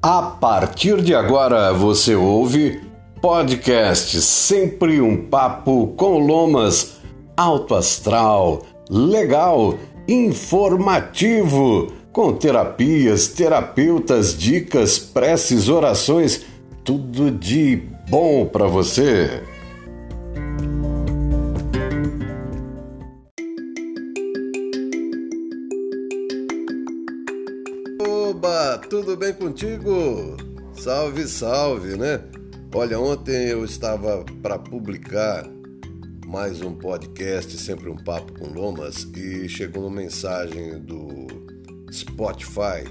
A partir de agora você ouve podcast Sempre um Papo com Lomas, alto astral, legal, informativo, com terapias, terapeutas, dicas, preces, orações, tudo de bom para você. Oba, tudo bem contigo? Salve, salve, né? Olha, ontem eu estava para publicar mais um podcast, sempre um papo com Lomas, e chegou uma mensagem do Spotify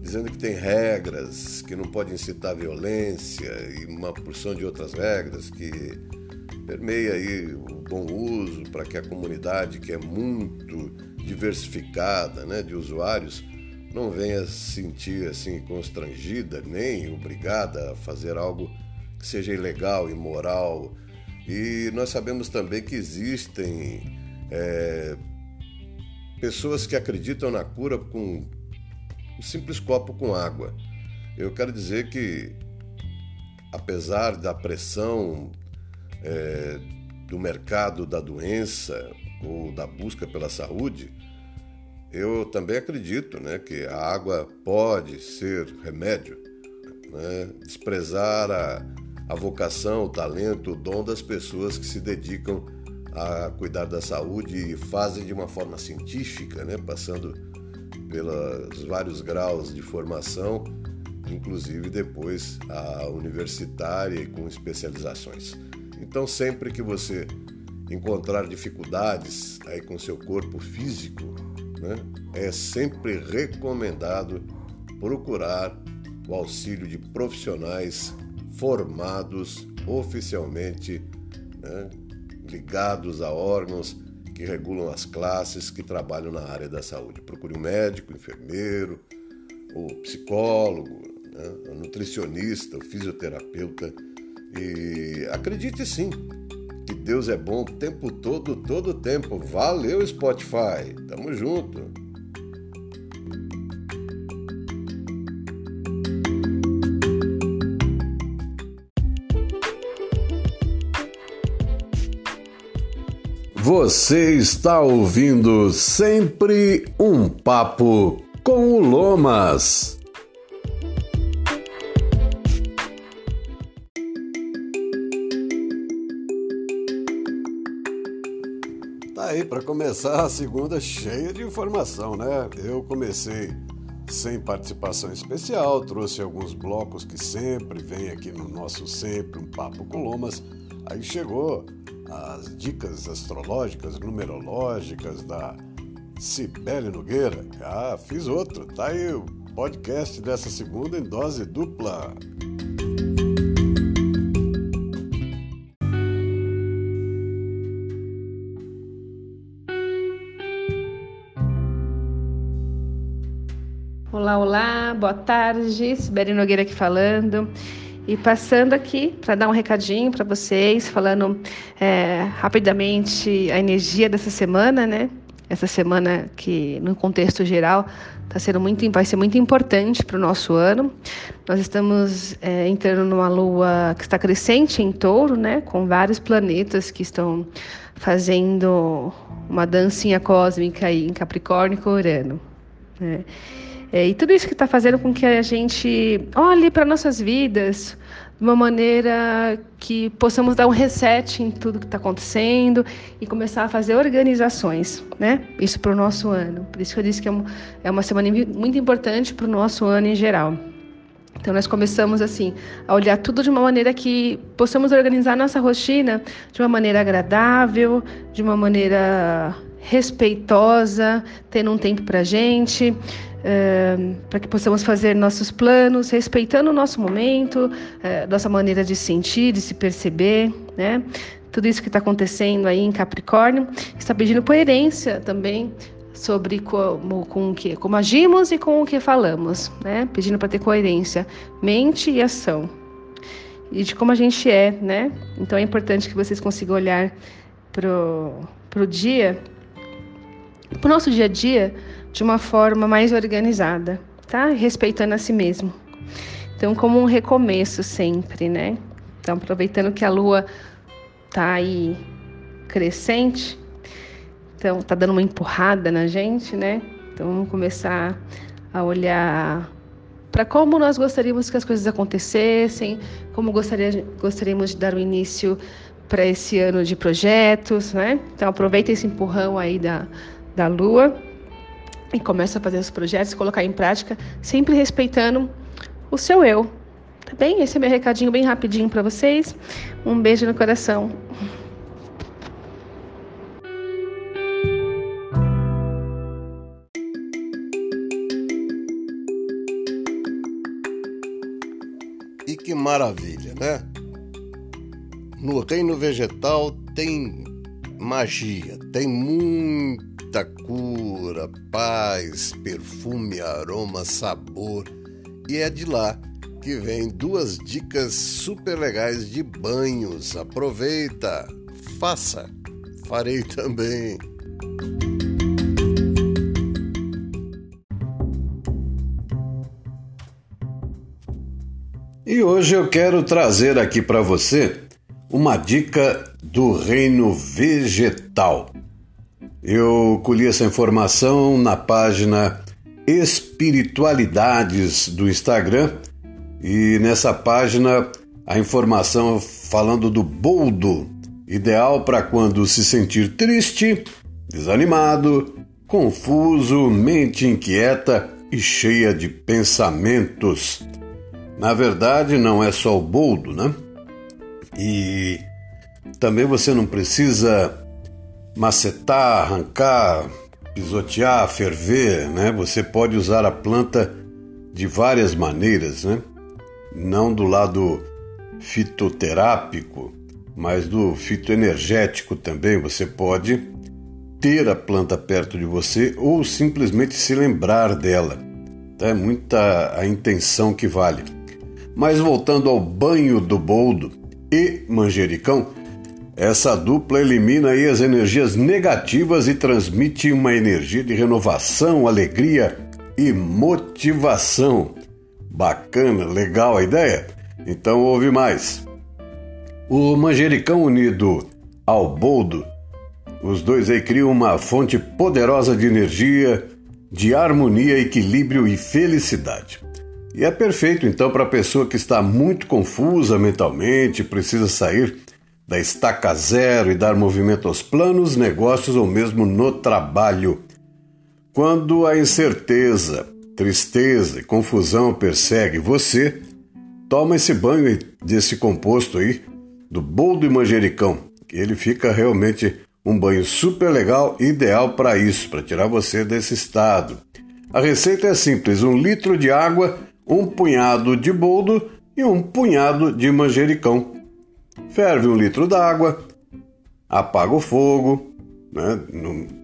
dizendo que tem regras, que não pode incitar violência e uma porção de outras regras que permeia aí o bom uso para que a comunidade que é muito diversificada, né, de usuários, não venha se sentir assim constrangida nem obrigada a fazer algo que seja ilegal, imoral. E nós sabemos também que existem é, pessoas que acreditam na cura com um simples copo com água. Eu quero dizer que, apesar da pressão é, do mercado da doença ou da busca pela saúde, eu também acredito né, que a água pode ser remédio. Né? Desprezar a, a vocação, o talento, o dom das pessoas que se dedicam a cuidar da saúde e fazem de uma forma científica, né? passando pelos vários graus de formação, inclusive depois a universitária e com especializações. Então, sempre que você encontrar dificuldades aí com seu corpo físico, né, é sempre recomendado procurar o auxílio de profissionais formados oficialmente, né, ligados a órgãos que regulam as classes que trabalham na área da saúde. Procure um médico, enfermeiro, o psicólogo, né, o nutricionista, o fisioterapeuta. E acredite sim, que Deus é bom o tempo todo, todo o tempo. Valeu, Spotify. Tamo junto. Você está ouvindo sempre um papo com o Lomas. Para começar a segunda cheia de informação, né? Eu comecei sem participação especial, trouxe alguns blocos que sempre vem aqui no nosso sempre um papo com lomas. Aí chegou as dicas astrológicas, numerológicas da Cibele Nogueira. Ah, fiz outro. Tá aí o podcast dessa segunda em dose dupla. Olá, olá, boa tarde. Sibeli Nogueira aqui falando. E passando aqui para dar um recadinho para vocês, falando é, rapidamente a energia dessa semana, né? Essa semana que, no contexto geral, tá sendo muito, vai ser muito importante para o nosso ano. Nós estamos é, entrando numa lua que está crescente em touro, né? Com vários planetas que estão fazendo uma dancinha cósmica aí em Capricórnio com Urano. Né? É, e tudo isso que está fazendo com que a gente olhe para nossas vidas de uma maneira que possamos dar um reset em tudo que está acontecendo e começar a fazer organizações, né? Isso para o nosso ano. Por isso que eu disse que é, é uma semana muito importante para o nosso ano em geral. Então nós começamos assim a olhar tudo de uma maneira que possamos organizar nossa rotina de uma maneira agradável, de uma maneira respeitosa, tendo um tempo para gente, para que possamos fazer nossos planos, respeitando o nosso momento, uh, nossa maneira de sentir, de se perceber, né? Tudo isso que está acontecendo aí em Capricórnio está pedindo coerência também sobre como, com o que, como agimos e com o que falamos, né? Pedindo para ter coerência, mente e ação. E de como a gente é, né? Então é importante que vocês consigam olhar pro, pro dia para o nosso dia a dia de uma forma mais organizada, tá? Respeitando a si mesmo. Então, como um recomeço sempre, né? Então, aproveitando que a lua tá aí crescente, então tá dando uma empurrada na gente, né? Então, vamos começar a olhar para como nós gostaríamos que as coisas acontecessem, como gostaria, gostaríamos de dar o início para esse ano de projetos, né? Então aproveita esse empurrão aí da, da Lua e começa a fazer os projetos, colocar em prática, sempre respeitando o seu eu. Tá bem? Esse é meu recadinho bem rapidinho para vocês. Um beijo no coração. E que maravilha, né? No reino vegetal tem magia, tem muita cura, paz, perfume, aroma, sabor. E é de lá que vem duas dicas super legais de banhos. Aproveita, faça, farei também. E hoje eu quero trazer aqui para você uma dica do reino vegetal. Eu colhi essa informação na página Espiritualidades do Instagram e nessa página a informação falando do boldo, ideal para quando se sentir triste, desanimado, confuso, mente inquieta e cheia de pensamentos. Na verdade, não é só o boldo, né? E também você não precisa macetar, arrancar, pisotear, ferver, né? Você pode usar a planta de várias maneiras, né? Não do lado fitoterápico, mas do fitoenergético também. Você pode ter a planta perto de você ou simplesmente se lembrar dela. Tá? É muita a intenção que vale. Mas voltando ao banho do boldo, e manjericão, essa dupla elimina aí as energias negativas e transmite uma energia de renovação, alegria e motivação. Bacana, legal a ideia? Então ouve mais. O manjericão unido ao boldo, os dois aí criam uma fonte poderosa de energia, de harmonia, equilíbrio e felicidade. E é perfeito então para a pessoa que está muito confusa mentalmente, precisa sair da estaca zero e dar movimento aos planos, negócios ou mesmo no trabalho. Quando a incerteza, tristeza e confusão persegue você, toma esse banho desse composto aí, do boldo e manjericão. Ele fica realmente um banho super legal, ideal para isso, para tirar você desse estado. A receita é simples: um litro de água um punhado de boldo e um punhado de manjericão. Ferve um litro d'água, apaga o fogo, né?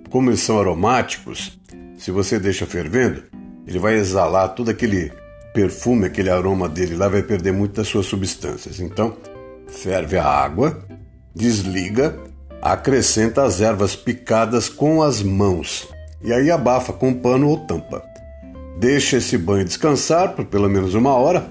como eles são aromáticos, se você deixa fervendo, ele vai exalar todo aquele perfume, aquele aroma dele lá, vai perder muito das suas substâncias. Então, ferve a água, desliga, acrescenta as ervas picadas com as mãos e aí abafa com pano ou tampa. Deixa esse banho descansar por pelo menos uma hora,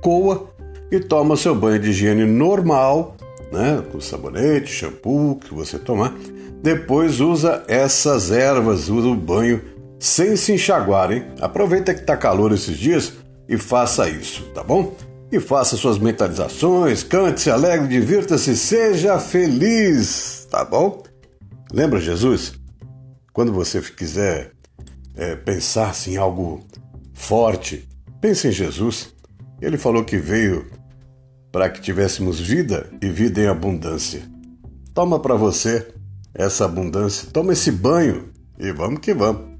coa e toma seu banho de higiene normal, né, com sabonete, shampoo que você tomar. Depois usa essas ervas, usa o banho sem se enxaguar, hein? Aproveita que tá calor esses dias e faça isso, tá bom? E faça suas mentalizações, cante, se alegre, divirta-se, seja feliz, tá bom? Lembra Jesus? Quando você quiser é, pensasse em algo forte, pense em Jesus. Ele falou que veio para que tivéssemos vida e vida em abundância. Toma para você essa abundância, toma esse banho e vamos que vamos.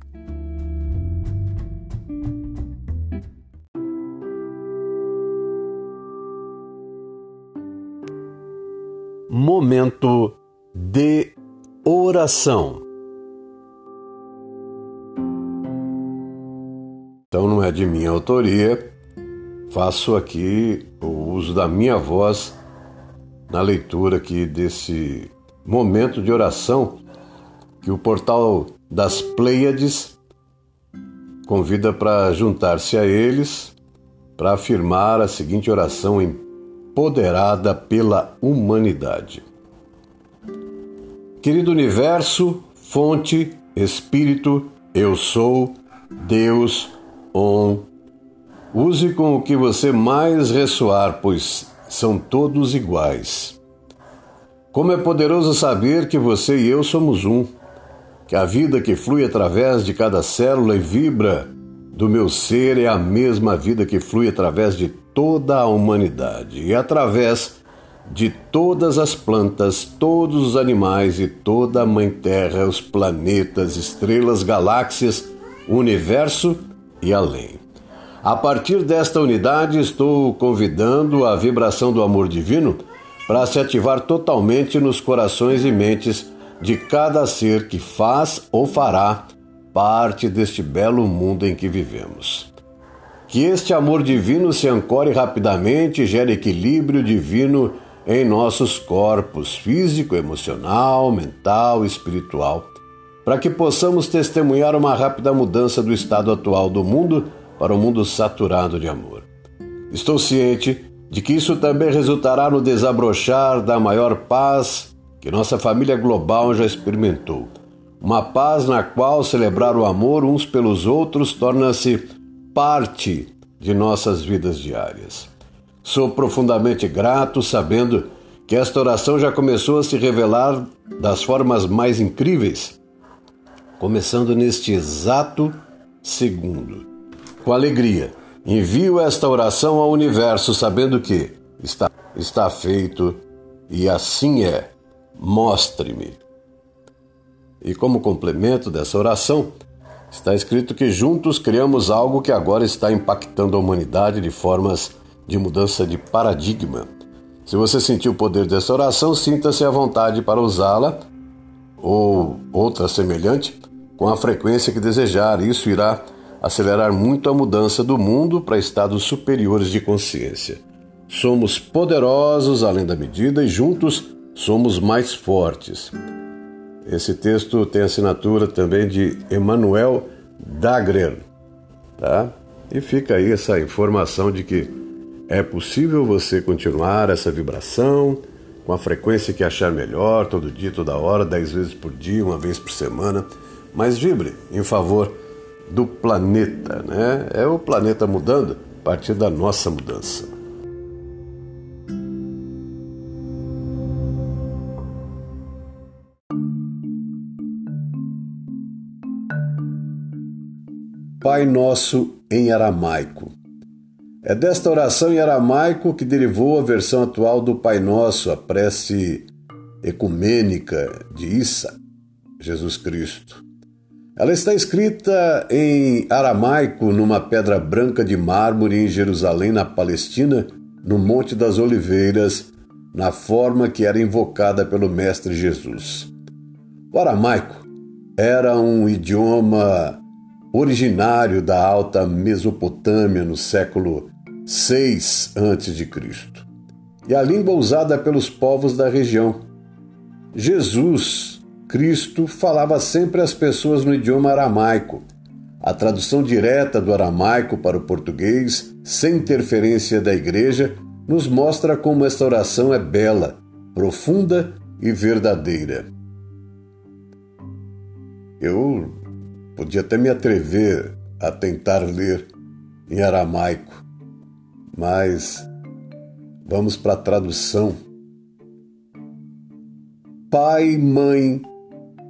Momento de oração. Então não é de minha autoria, faço aqui o uso da minha voz na leitura aqui desse momento de oração que o portal das Pleiades convida para juntar-se a eles para afirmar a seguinte oração empoderada pela humanidade. Querido universo, fonte, espírito, eu sou, Deus, on. Use com o que você mais ressoar, pois são todos iguais. Como é poderoso saber que você e eu somos um, que a vida que flui através de cada célula e vibra do meu ser é a mesma vida que flui através de toda a humanidade e através de todas as plantas, todos os animais e toda a Mãe Terra, os planetas, estrelas, galáxias, universo e além. A partir desta unidade, estou convidando a vibração do amor divino para se ativar totalmente nos corações e mentes de cada ser que faz ou fará parte deste belo mundo em que vivemos. Que este amor divino se ancore rapidamente e gere equilíbrio divino em nossos corpos físico, emocional, mental espiritual, para que possamos testemunhar uma rápida mudança do estado atual do mundo para um mundo saturado de amor. Estou ciente de que isso também resultará no desabrochar da maior paz que nossa família global já experimentou. Uma paz na qual celebrar o amor uns pelos outros torna-se parte de nossas vidas diárias. Sou profundamente grato sabendo que esta oração já começou a se revelar das formas mais incríveis, começando neste exato segundo. Com alegria, envio esta oração ao universo sabendo que está, está feito e assim é. Mostre-me. E como complemento dessa oração, está escrito que juntos criamos algo que agora está impactando a humanidade de formas de mudança de paradigma. Se você sentiu o poder dessa oração, sinta-se à vontade para usá-la ou outra semelhante com a frequência que desejar. Isso irá acelerar muito a mudança do mundo para estados superiores de consciência. Somos poderosos além da medida e juntos somos mais fortes. Esse texto tem assinatura também de Emmanuel Dagrer, tá? E fica aí essa informação de que é possível você continuar essa vibração com a frequência que achar melhor, todo dia, toda hora, dez vezes por dia, uma vez por semana, mas vibre em favor do planeta, né? É o planeta mudando a partir da nossa mudança. Pai Nosso em aramaico. É desta oração em aramaico que derivou a versão atual do Pai Nosso, a prece ecumênica de Issa, Jesus Cristo. Ela está escrita em aramaico numa pedra branca de mármore em Jerusalém, na Palestina, no Monte das Oliveiras, na forma que era invocada pelo Mestre Jesus. O aramaico era um idioma originário da Alta Mesopotâmia no século 6 a.C. e a língua usada pelos povos da região. Jesus, Cristo, falava sempre às pessoas no idioma aramaico. A tradução direta do aramaico para o português, sem interferência da igreja, nos mostra como esta oração é bela, profunda e verdadeira. Eu podia até me atrever a tentar ler em aramaico, mas vamos para a tradução. Pai, mãe,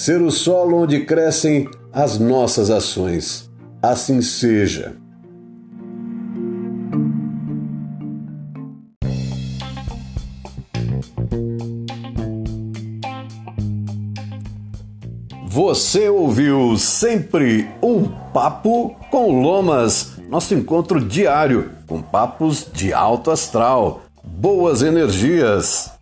ser o solo onde crescem as nossas ações. Assim seja. Você ouviu sempre um papo com Lomas, nosso encontro diário com papos de alto astral, boas energias.